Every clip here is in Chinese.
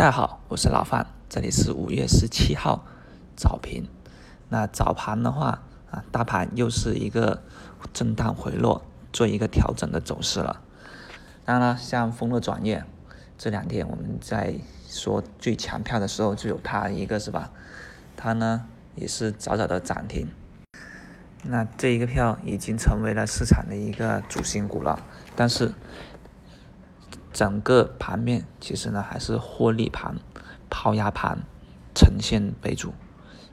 大家好，我是老范，这里是五月十七号早评。那早盘的话啊，大盘又是一个震荡回落，做一个调整的走势了。当然了，像丰乐转业这两天我们在说最强票的时候，就有它一个是吧？它呢也是早早的涨停。那这一个票已经成为了市场的一个主心骨了，但是。整个盘面其实呢还是获利盘、抛压盘呈现为主，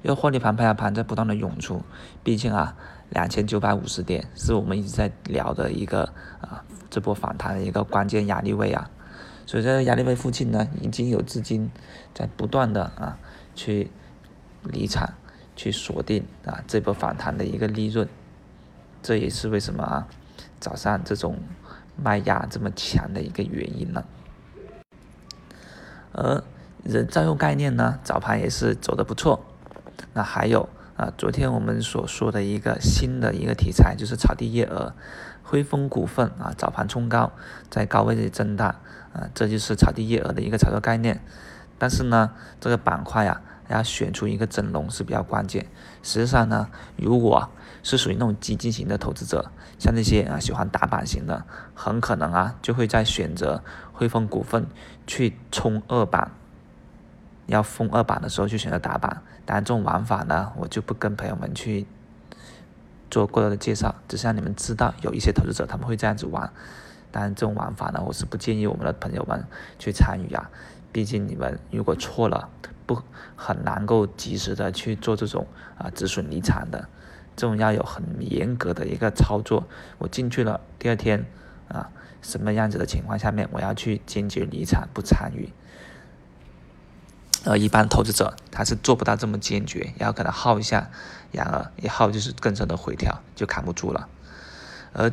因为获利盘、抛压盘在不断的涌出。毕竟啊，两千九百五十点是我们一直在聊的一个啊这波反弹的一个关键压力位啊，所以在压力位附近呢，已经有资金在不断的啊去离场，去锁定啊这波反弹的一个利润。这也是为什么啊早上这种。卖压这么强的一个原因呢？而人造肉概念呢，早盘也是走的不错。那还有啊，昨天我们所说的一个新的一个题材，就是草地叶鹅，辉丰股份啊，早盘冲高，在高位震荡啊，这就是草地叶鹅的一个炒作概念。但是呢，这个板块呀。要选出一个整容是比较关键。实际上呢，如果是属于那种激进型的投资者，像那些啊喜欢打板型的，很可能啊就会在选择汇丰股份去冲二板，要封二板的时候去选择打板。当然，这种玩法呢，我就不跟朋友们去做过多的介绍，只是让你们知道有一些投资者他们会这样子玩。当然，这种玩法呢，我是不建议我们的朋友们去参与啊。毕竟你们如果错了，不很难够及时的去做这种啊止损离场的，这种要有很严格的一个操作。我进去了，第二天啊什么样子的情况下面，我要去坚决离场不参与。而一般投资者他是做不到这么坚决，然后可能耗一下，然而一耗就是更深的回调，就扛不住了。而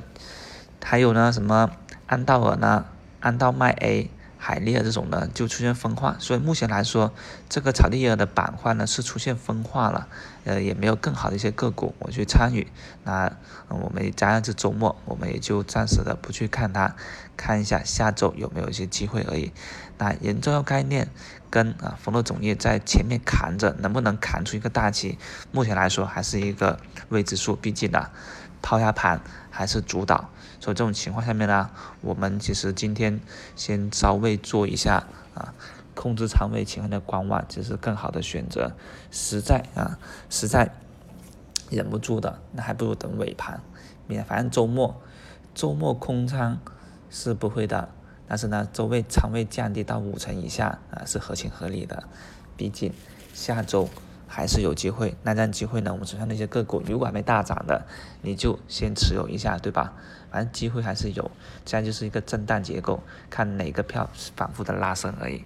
还有呢，什么安道尔呢？安道麦 A。海利尔这种呢就出现分化，所以目前来说，这个草地业的板块呢是出现分化了，呃，也没有更好的一些个股我去参与。那我们加上这周末，我们也就暂时的不去看它，看一下下周有没有一些机会而已。那人造药概念跟啊丰乐种业在前面扛着，能不能扛出一个大旗？目前来说还是一个未知数，毕竟呢。抛压盘还是主导，所以这种情况下面呢，我们其实今天先稍微做一下啊，控制仓位，情况的观望，这是更好的选择。实在啊，实在忍不住的，那还不如等尾盘。免反正周末，周末空仓是不会的，但是呢，周位仓位降低到五成以下啊，是合情合理的。毕竟下周。还是有机会，那这样机会呢？我们手上那些个股如果还没大涨的，你就先持有一下，对吧？反正机会还是有，这样就是一个震荡结构，看哪个票反复的拉升而已。